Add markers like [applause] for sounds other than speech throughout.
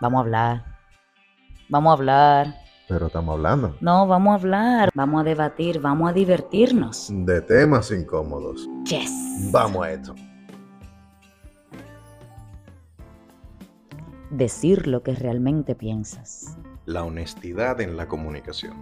Vamos a hablar. Vamos a hablar. Pero estamos hablando No, vamos a hablar. Vamos a debatir. Vamos a divertirnos. de temas incómodos. Yes. Vamos a esto. Decir lo que realmente piensas. La honestidad en la comunicación.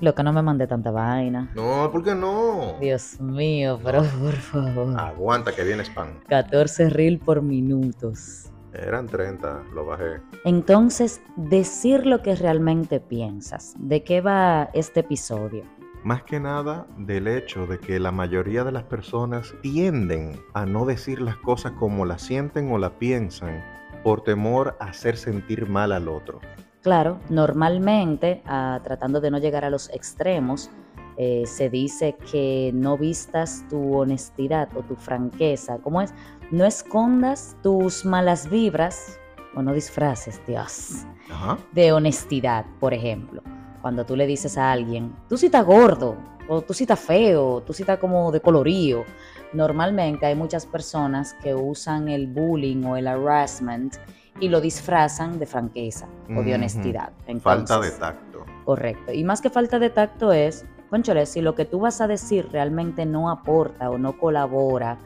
Lo que no me mandé tanta vaina. No, ¿por qué no? Dios mío, pero por favor. Aguanta que viene spam. 14 reel por minutos. Eran 30, lo bajé. Entonces, decir lo que realmente piensas. ¿De qué va este episodio? Más que nada del hecho de que la mayoría de las personas tienden a no decir las cosas como las sienten o las piensan por temor a hacer sentir mal al otro. Claro, normalmente, ah, tratando de no llegar a los extremos, eh, se dice que no vistas tu honestidad o tu franqueza. ¿Cómo es? No escondas tus malas vibras o no disfraces, Dios, Ajá. de honestidad, por ejemplo. Cuando tú le dices a alguien, tú sí estás gordo, o tú sí estás feo, tú sí estás como de colorío. Normalmente hay muchas personas que usan el bullying o el harassment y lo disfrazan de franqueza o de honestidad. Falta de tacto. Correcto. Y más que falta de tacto es, conchole, si lo que tú vas a decir realmente no aporta o no colabora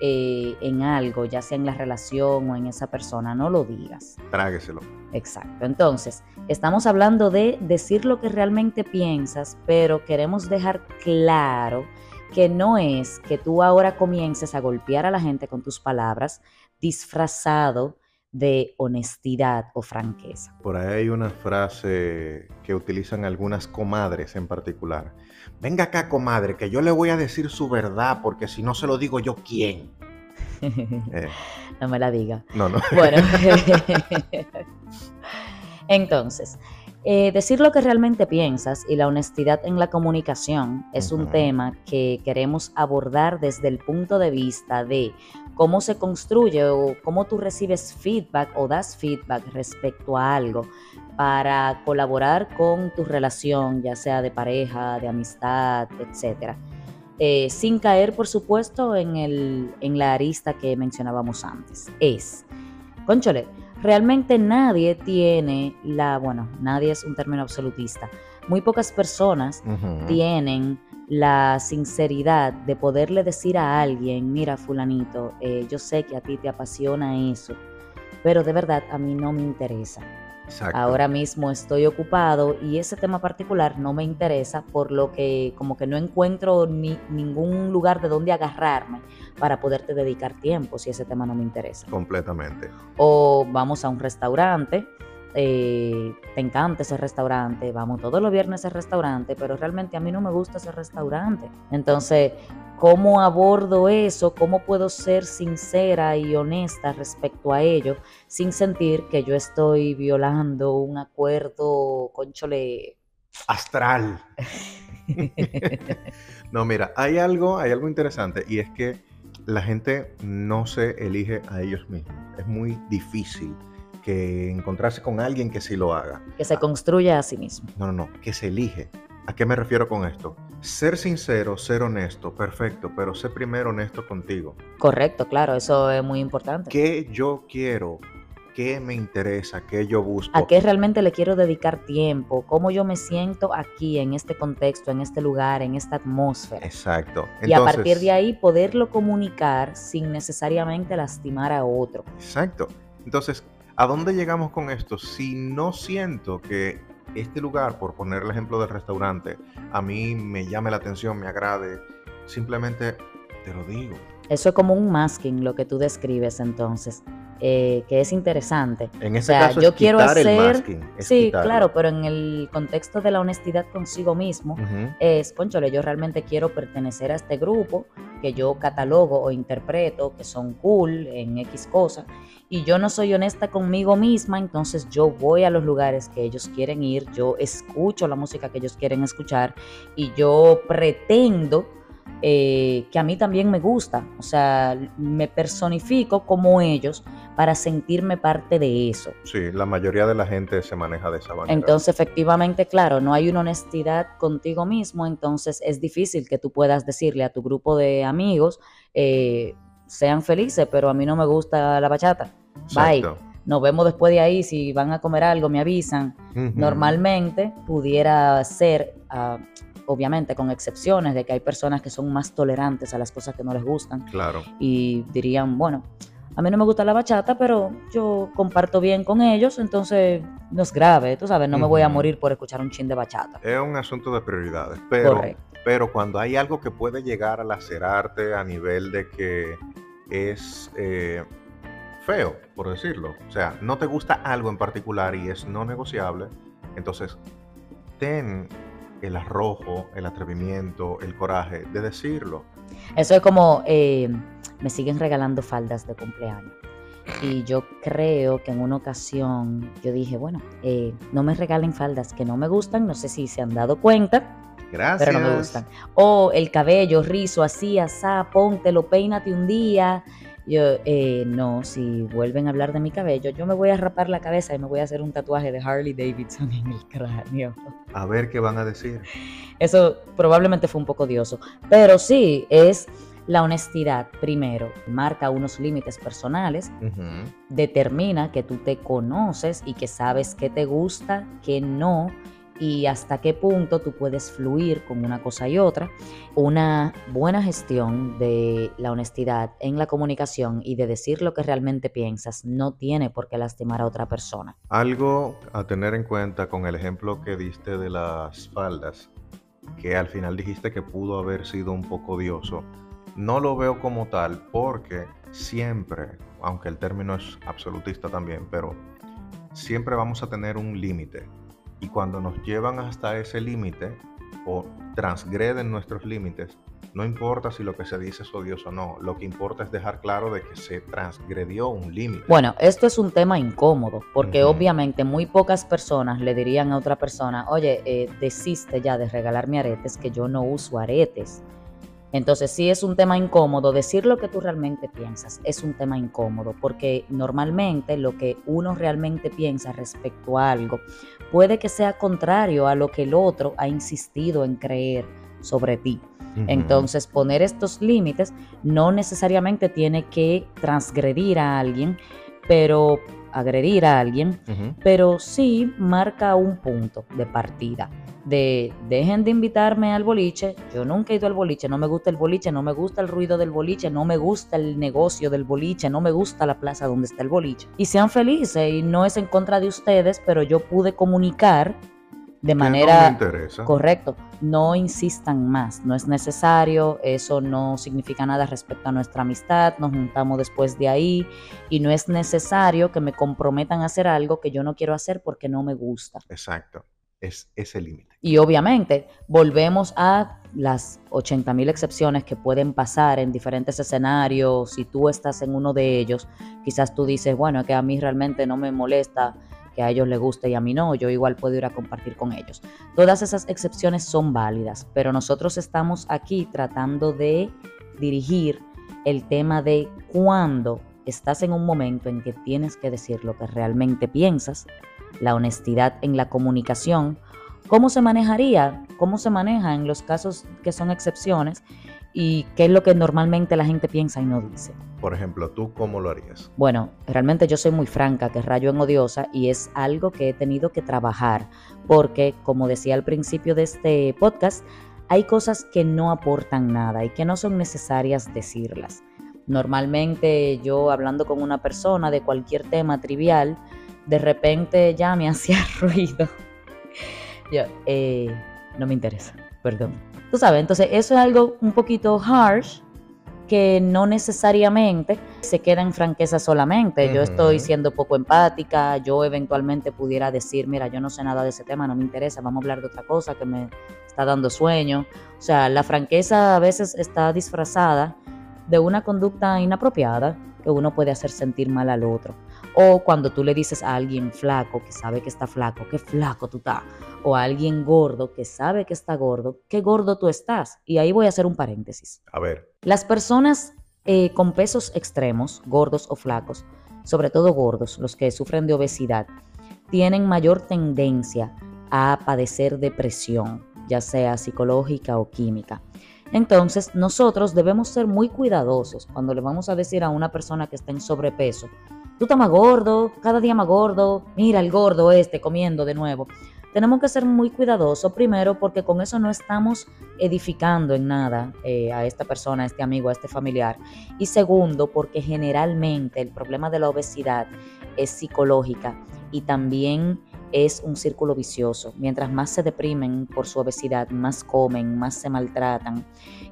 eh, en algo, ya sea en la relación o en esa persona, no lo digas. Trágueselo. Exacto. Entonces, estamos hablando de decir lo que realmente piensas, pero queremos dejar claro que no es que tú ahora comiences a golpear a la gente con tus palabras disfrazado de honestidad o franqueza. Por ahí hay una frase que utilizan algunas comadres en particular. Venga acá, comadre, que yo le voy a decir su verdad, porque si no se lo digo yo, ¿quién? [laughs] Eh, no me la diga. no, no. Bueno, [laughs] [laughs] entonces, eh, decir lo que realmente piensas y la honestidad en la comunicación es un tema que queremos abordar desde el punto de vista de cómo se construye o cómo tú recibes feedback o das feedback respecto a algo para colaborar con tu relación, ya sea de pareja, de amistad, etcétera. Eh, sin caer, por supuesto, en, el, en la arista que mencionábamos antes. Es, conchole, realmente nadie tiene la, bueno, nadie es un término absolutista. Muy pocas personas tienen la sinceridad de poderle decir a alguien, mira fulanito, eh, yo sé que a ti te apasiona eso, pero de verdad a mí no me interesa. Exacto. Ahora mismo estoy ocupado y ese tema particular no me interesa, por lo que como que no encuentro ni, ningún lugar de donde agarrarme para poderte dedicar tiempo si ese tema no me interesa. Completamente. O vamos a un restaurante, eh, te encanta ese restaurante, vamos todos los viernes a ese restaurante, pero realmente a mí no me gusta ese restaurante. Entonces, ¿cómo abordo eso? ¿Cómo puedo ser sincera y honesta respecto a ello sin sentir que yo estoy violando un acuerdo, conchole? Astral. [laughs] No, mira, hay algo, hay algo interesante y es que la gente no se elige a ellos mismos. Es muy difícil que encontrarse con alguien que sí lo haga. que se construya a sí mismo. No, no, no, que se elige. ¿A qué me refiero con esto? Ser sincero, ser honesto, perfecto, pero sé primero honesto contigo. Correcto, claro, eso es muy importante. ¿Qué yo quiero? ¿Qué me interesa? ¿Qué yo busco? ¿A qué realmente le quiero dedicar tiempo? ¿Cómo yo me siento aquí, en este contexto, en este lugar, en esta atmósfera? Exacto. y a partir de ahí poderlo comunicar sin necesariamente lastimar a otro. Exacto. Entonces, ¿a dónde llegamos con esto? Si no siento que este lugar, por poner el ejemplo del restaurante, a mí me llame la atención, me agrade, simplemente te lo digo. Eso es como un masking, lo que tú describes entonces, eh, que es interesante. En O este sea, caso yo es quiero quitar el hacer... masking. es Sí, quitarlo. claro, pero en el contexto de la honestidad consigo mismo, es, conchole, yo realmente quiero pertenecer a este grupo que yo catalogo o interpreto que son cool en X cosas y yo no soy honesta conmigo misma, entonces yo voy a los lugares que ellos quieren ir, yo escucho la música que ellos quieren escuchar y yo pretendo eh, que a mí también me gusta, o sea, me personifico como ellos para sentirme parte de eso. Sí, la mayoría de la gente se maneja de esa manera. Entonces, efectivamente, claro, no hay una honestidad contigo mismo, entonces es difícil que tú puedas decirle a tu grupo de amigos, eh, sean felices, pero a mí no me gusta la bachata. Bye. Nos vemos después de ahí, si van a comer algo, me avisan. Normalmente pudiera ser, ah, obviamente con excepciones de que hay personas que son más tolerantes a las cosas que no les gustan. Claro. Y dirían, bueno, a mí no me gusta la bachata, pero yo comparto bien con ellos, entonces no es grave, tú sabes, no me voy a morir por escuchar un chin de bachata. Es un asunto de prioridades, pero, pero cuando hay algo que puede llegar a lacerarte a nivel de que es eh, feo, por decirlo, o sea, no te gusta algo en particular y es no negociable, entonces ten el arrojo, el atrevimiento, el coraje de decirlo. Eso es como, eh, me siguen regalando faldas de cumpleaños. Y yo creo que en una ocasión yo dije, bueno, eh, no me regalen faldas que no me gustan, no sé si se han dado cuenta. Gracias. Pero no me gustan. O el cabello rizo, así, asá, póntelo, peínate un día. Yo, eh, no, si vuelven a hablar de mi cabello, yo me voy a rapar la cabeza y me voy a hacer un tatuaje de Harley Davidson en el cráneo. A ver qué van a decir. Eso probablemente fue un poco odioso. Pero sí, es la honestidad, primero, marca unos límites personales, determina que tú te conoces y que sabes qué te gusta, qué no, y hasta qué punto tú puedes fluir con una cosa y otra. Una buena gestión de la honestidad en la comunicación y de decir lo que realmente piensas no tiene por qué lastimar a otra persona. Algo a tener en cuenta con el ejemplo que diste de las faldas, que al final dijiste que pudo haber sido un poco odioso. No lo veo como tal porque siempre, aunque el término es absolutista también, pero siempre vamos a tener un límite y cuando nos llevan hasta ese límite o transgreden nuestros límites, no importa si lo que se dice es odioso o no, lo que importa es dejar claro de que se transgredió un límite. Bueno, esto es un tema incómodo, porque obviamente muy pocas personas le dirían a otra persona, oye, eh, desiste ya de regalarme aretes, que yo no uso aretes. Entonces sí es un tema incómodo, decir lo que tú realmente piensas es un tema incómodo, porque normalmente lo que uno realmente piensa respecto a algo puede que sea contrario a lo que el otro ha insistido en creer sobre ti. Entonces poner estos límites no necesariamente tiene que transgredir a alguien, pero agredir a alguien, pero sí marca un punto de partida de dejen de invitarme al boliche, yo nunca he ido al boliche, no me gusta el boliche, no me gusta el ruido del boliche, no me gusta el negocio del boliche, no me gusta la plaza donde está el boliche. Y sean felices y no es en contra de ustedes, pero yo pude comunicar de manera no correcto. No insistan más, no es necesario, eso no significa nada respecto a nuestra amistad, nos juntamos después de ahí y no es necesario que me comprometan a hacer algo que yo no quiero hacer porque no me gusta. Exacto es ese límite. Y obviamente volvemos a las 80 mil excepciones que pueden pasar en diferentes escenarios. Si tú estás en uno de ellos, quizás tú dices, bueno, que a mí realmente no me molesta que a ellos les guste y a mí no, yo igual puedo ir a compartir con ellos. Todas esas excepciones son válidas, pero nosotros estamos aquí tratando de dirigir el tema de cuando estás en un momento en que tienes que decir lo que realmente piensas la honestidad en la comunicación, ¿cómo se manejaría? ¿Cómo se maneja en los casos que son excepciones? ¿Y qué es lo que normalmente la gente piensa y no dice? Por ejemplo, ¿tú cómo lo harías? Bueno, realmente yo soy muy franca, que rayo en odiosa, y es algo que he tenido que trabajar, porque como decía al principio de este podcast, hay cosas que no aportan nada y que no son necesarias decirlas. Normalmente yo hablando con una persona de cualquier tema trivial, de repente ya me [laughs] hacía ruido. Yo, eh, no me interesa, perdón. Tú sabes, entonces eso es algo un poquito harsh que no necesariamente se queda en franqueza solamente. Yo estoy siendo poco empática, yo eventualmente pudiera decir, mira, yo no sé nada de ese tema, no me interesa, vamos a hablar de otra cosa que me está dando sueño. O sea, la franqueza a veces está disfrazada de una conducta inapropiada que uno puede hacer sentir mal al otro. O cuando tú le dices a alguien flaco que sabe que está flaco, qué flaco tú estás. O a alguien gordo que sabe que está gordo, qué gordo tú estás. Y ahí voy a hacer un paréntesis. A ver. Las personas eh, con pesos extremos, gordos o flacos, sobre todo gordos, los que sufren de obesidad, tienen mayor tendencia a padecer depresión, ya sea psicológica o química. Entonces, nosotros debemos ser muy cuidadosos cuando le vamos a decir a una persona que está en sobrepeso tú estás más gordo, cada día más gordo, mira el gordo este comiendo de nuevo. Tenemos que ser muy cuidadosos, primero porque con eso no estamos edificando en nada eh, a esta persona, a este amigo, a este familiar. Y segundo, porque generalmente el problema de la obesidad es psicológica y también es un círculo vicioso. Mientras más se deprimen por su obesidad, más comen, más se maltratan.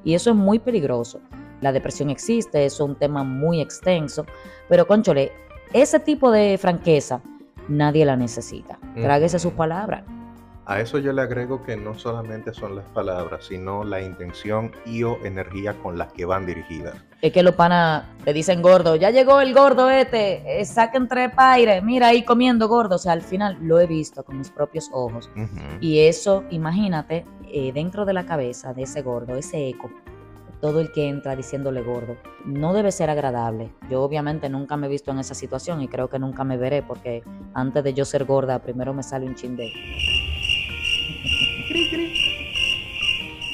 Y eso es muy peligroso. La depresión existe, es un tema muy extenso, pero conchole, ese tipo de franqueza nadie la necesita. Tráguese sus palabras. A eso yo le agrego que no solamente son las palabras, sino la intención y o energía con las que van dirigidas. Es que los panas te dicen gordo, ya llegó el gordo este, eh, saquen tres paires, mira ahí comiendo gordo. O sea, al final lo he visto con mis propios ojos. Y eso, imagínate, eh, dentro de la cabeza de ese gordo, ese eco, todo el que entra diciéndole gordo. No debe ser agradable. Yo obviamente nunca me he visto en esa situación y creo que nunca me veré porque antes de yo ser gorda, primero me sale un chin de...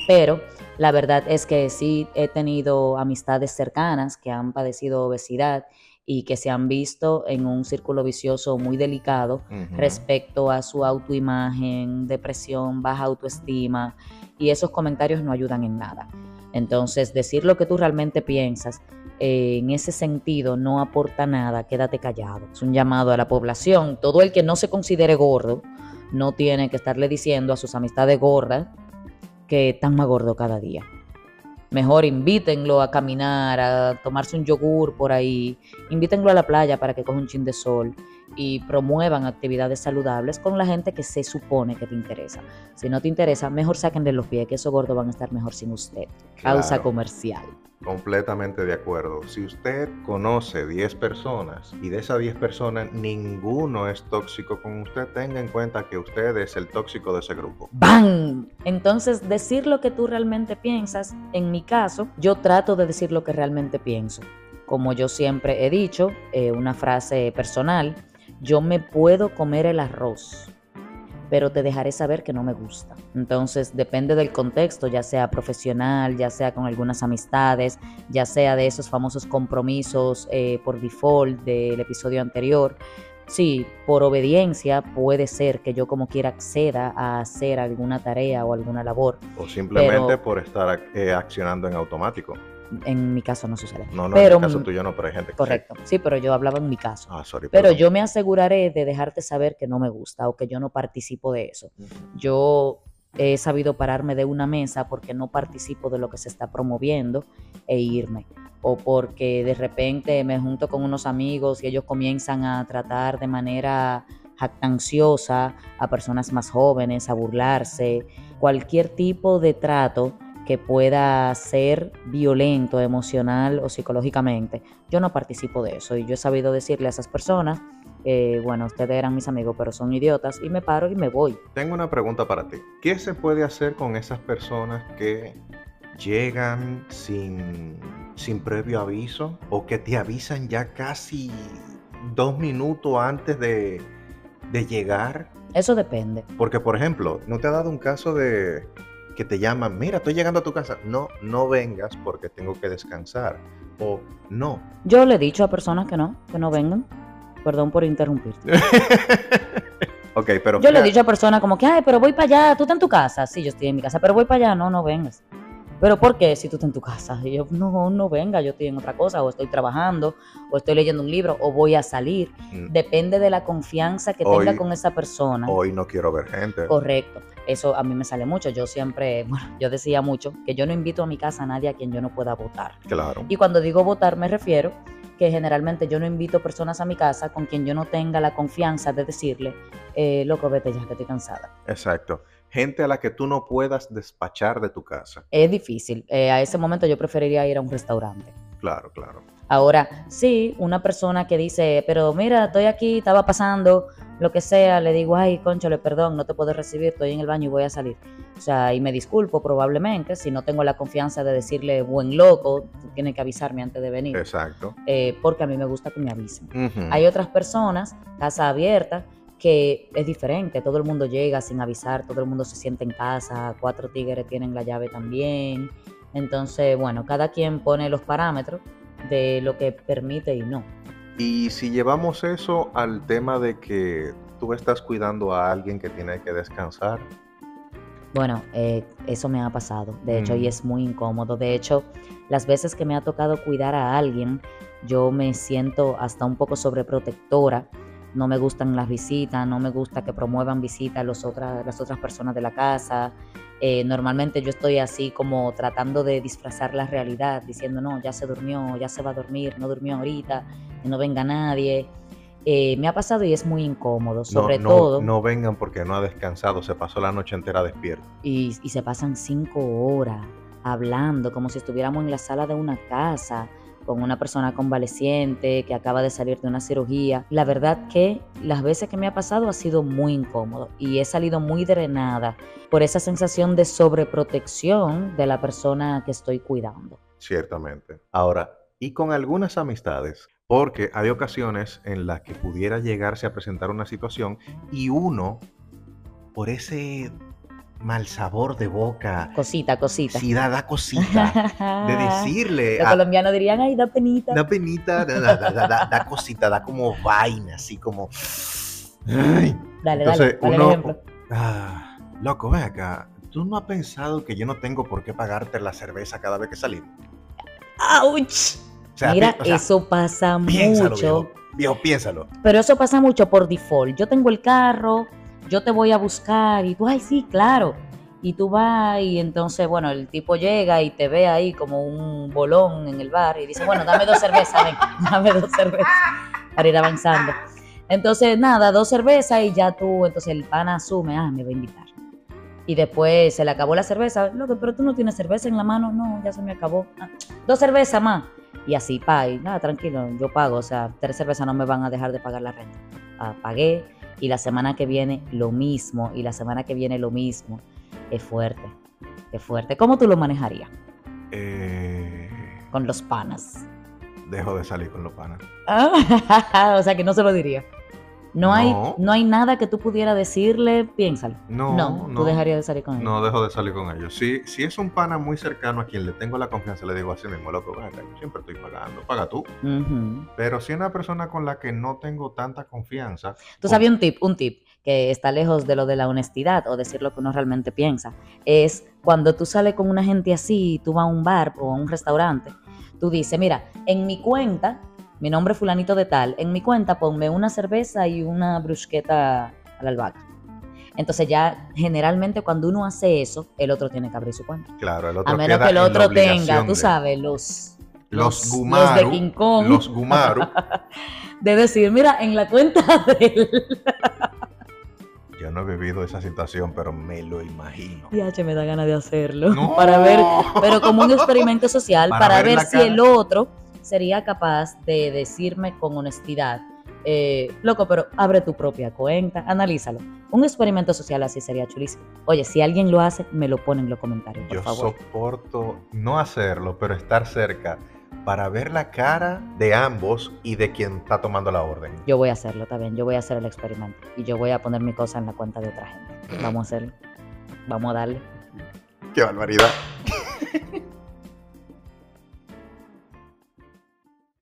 Pero la verdad es que sí he tenido amistades cercanas que han padecido obesidad y que se han visto en un círculo vicioso muy delicado respecto a su autoimagen, depresión, baja autoestima y esos comentarios no ayudan en nada. Entonces, decir lo que tú realmente piensas eh, en ese sentido no aporta nada, quédate callado. Es un llamado a la población. Todo el que no se considere gordo no tiene que estarle diciendo a sus amistades gordas que están más gordo cada día. Mejor invítenlo a caminar, a tomarse un yogur por ahí, invítenlo a la playa para que coja un chin de sol y promuevan actividades saludables con la gente que se supone que te interesa. Si no te interesa, mejor sáquenle los pies, que esos gordos van a estar mejor sin usted. Causa comercial. Completamente de acuerdo. Si usted conoce 10 personas y de esas 10 personas ninguno es tóxico con usted, tenga en cuenta que usted es el tóxico de ese grupo. ¡Bam! Entonces, decir lo que tú realmente piensas, en mi caso, yo trato de decir lo que realmente pienso. Como yo siempre he dicho, eh, una frase personal, yo me puedo comer el arroz, pero te dejaré saber que no me gusta. Entonces depende del contexto, ya sea profesional, ya sea con algunas amistades, ya sea de esos famosos compromisos eh, por default del episodio anterior. Sí, por obediencia puede ser que yo como quiera acceda a hacer alguna tarea o alguna labor. O simplemente por estar eh, accionando en automático. En mi caso no sucede. No, no, pero, en el caso tuyo no, pero hay gente que Correcto, sí. pero yo hablaba en mi caso. Ah, sorry, pero yo me aseguraré de dejarte saber que no me gusta o que yo no participo de eso. Yo he sabido pararme de una mesa porque no participo de lo que se está promoviendo e irme. O porque de repente me junto con unos amigos y ellos comienzan a tratar de manera jactanciosa a personas más jóvenes, a burlarse, cualquier tipo de trato que pueda ser violento emocional o psicológicamente. Yo no participo de eso y yo he sabido decirle a esas personas, eh, bueno, ustedes eran mis amigos, pero son idiotas y me paro y me voy. Tengo una pregunta para ti. ¿Qué se puede hacer con esas personas que llegan sin, sin previo aviso o que te avisan ya casi dos minutos antes de, de llegar? Eso depende. Porque, por ejemplo, ¿no te ha dado un caso de que te llaman, mira, estoy llegando a tu casa. No, no vengas porque tengo que descansar. O no. Yo le he dicho a personas que no, que no vengan. Perdón por interrumpirte. [laughs] ok, pero... Yo le he dicho a personas como que, ay, pero voy para allá, tú estás en tu casa. Sí, yo estoy en mi casa, pero voy para allá. No, no vengas. Pero ¿por qué si tú estás en tu casa? Y yo, no, no venga, yo estoy en otra cosa, o estoy trabajando, o estoy leyendo un libro, o voy a salir. Mm. Depende de la confianza que tenga con esa persona. Hoy no quiero ver gente. Correcto. Eso a mí me sale mucho. Yo siempre, [laughs] bueno, yo decía mucho que yo no invito a mi casa a nadie a quien yo no pueda votar. Claro. Y cuando digo votar me refiero que generalmente yo no invito personas a mi casa con quien yo no tenga la confianza de decirle, eh, loco, vete ya que estoy cansada. Exacto gente a la que tú no puedas despachar de tu casa. Es difícil. Eh, a ese momento yo preferiría ir a un restaurante. Claro, claro. Ahora, sí, una persona que dice, pero mira, estoy aquí, estaba pasando, lo que sea, le digo, ay, conchole, perdón, no te puedo recibir, estoy en el baño y voy a salir. O sea, y me disculpo probablemente, si no tengo la confianza de decirle, buen loco, tiene que avisarme antes de venir. Exacto. Eh, porque a mí me gusta que me avisen. Hay otras personas, casa abierta, que es diferente, todo el mundo llega sin avisar, todo el mundo se siente en casa, cuatro tigres tienen la llave también. Entonces, bueno, cada quien pone los parámetros de lo que permite y no. Y si llevamos eso al tema de que tú estás cuidando a alguien que tiene que descansar. Bueno, eh, eso me ha pasado, de hecho, y Mm, es muy incómodo. De hecho, las veces que me ha tocado cuidar a alguien, yo me siento hasta un poco sobreprotectora. No me gustan las visitas, no me gusta que promuevan visitas los otras, las otras personas de la casa. Eh, normalmente yo estoy así como tratando de disfrazar la realidad, diciendo, no, ya se durmió, ya se va a dormir, no durmió ahorita, que no venga nadie. Eh, me ha pasado y es muy incómodo, No, sobre no, todo. no vengan porque no ha descansado, se pasó la noche entera despierto. y, y se pasan cinco horas hablando como si estuviéramos en la sala de una casa con una persona convaleciente que acaba de salir de una cirugía. La verdad que las veces que me ha pasado ha sido muy incómodo y he salido muy drenada por esa sensación de sobreprotección de la persona que estoy cuidando. Ciertamente. Ahora, y con algunas amistades, porque hay ocasiones en las que pudiera llegarse a presentar una situación y uno, por ese mal sabor de boca, Cosita, cosita. sí da, da cosita, de [laughs] decirle Los a, colombianos dirían, ay, da penita. da penita, da, da- da- da- cosita, da como vaina, así como... Ay. Dale, Entonces, dale, uno- ejemplo. Ah, loco, ven acá. ¿Tú no has pensado que yo no tengo por qué pagarte la cerveza cada vez que salimos? ¡Auch! O sea, Mira, o sea, eso pasa piénsalo, mucho. viejo. Viejo, piénsalo. Pero eso pasa mucho por default. Yo tengo el carro, yo te voy a buscar y tú, ay, sí, claro. Y tú vas y entonces, bueno, el tipo llega y te ve ahí como un bolón en el bar y dice, bueno, dame dos cervezas, ven, [laughs] dame dos cervezas para ir avanzando. Entonces, nada, dos cervezas y ya tú, entonces el pana asume, ah, me va a invitar. Y después se le acabó la cerveza, loco, pero tú no tienes cerveza en la mano, no, ya se me acabó. "Ah, dos cervezas más. Y así, pa, y nada, tranquilo, yo pago, o sea, tres cervezas no me van a dejar de pagar la renta. Ah, pagué y la semana que viene lo mismo, y la semana que viene lo mismo. Es fuerte, es fuerte. ¿Cómo tú lo manejarías Eh, con los panas? dejo de salir con los panas. Ah, [laughs] o sea, que no se lo diría. No, Hay, No. hay nada que tú pudieras decirle, piénsalo. No, No, no. tú dejarías de salir con él. No dejo de salir con ellos. Si, si es un pana muy cercano a quien le tengo la confianza, le digo así mismo, loco, ven acá, yo siempre estoy pagando, paga tú. Pero si es una persona con la que no tengo tanta confianza, Tú sabías un tip, un tip que está lejos de lo de la honestidad o decir lo que uno realmente piensa. Es cuando tú sales con una gente así, tú vas a un bar o a un restaurante, tú dices, mira, en mi cuenta, mi nombre es fulanito de tal, en mi cuenta ponme una cerveza y una brusqueta a la albahaca. Entonces ya generalmente cuando uno hace eso, el otro tiene que abrir su cuenta. claro, el otro A menos que el otro tenga, tú sabes, los... Los los gumaru, de King Kong. los gumaru, [laughs] De decir, mira, en la cuenta de él. [laughs] yo no he vivido esa situación, pero me lo imagino. Diache, me da ganas de hacerlo. No. [laughs] Para ver, pero como un experimento social, Para para, ver si cara. el otro sería capaz de decirme con honestidad, eh, loco, pero abre tu propia cuenta, analízalo. Un experimento social así sería chulísimo. Oye, si alguien lo hace, me lo pone en los comentarios, por Yo favor. soporto no hacerlo, pero estar cerca para ver la cara de ambos y de quien está tomando la orden. Yo voy a hacerlo también, yo voy a hacer el experimento y yo voy a poner mi cosa en la cuenta de otra gente. Vamos a hacerlo. Vamos a darle. ¡Qué barbaridad!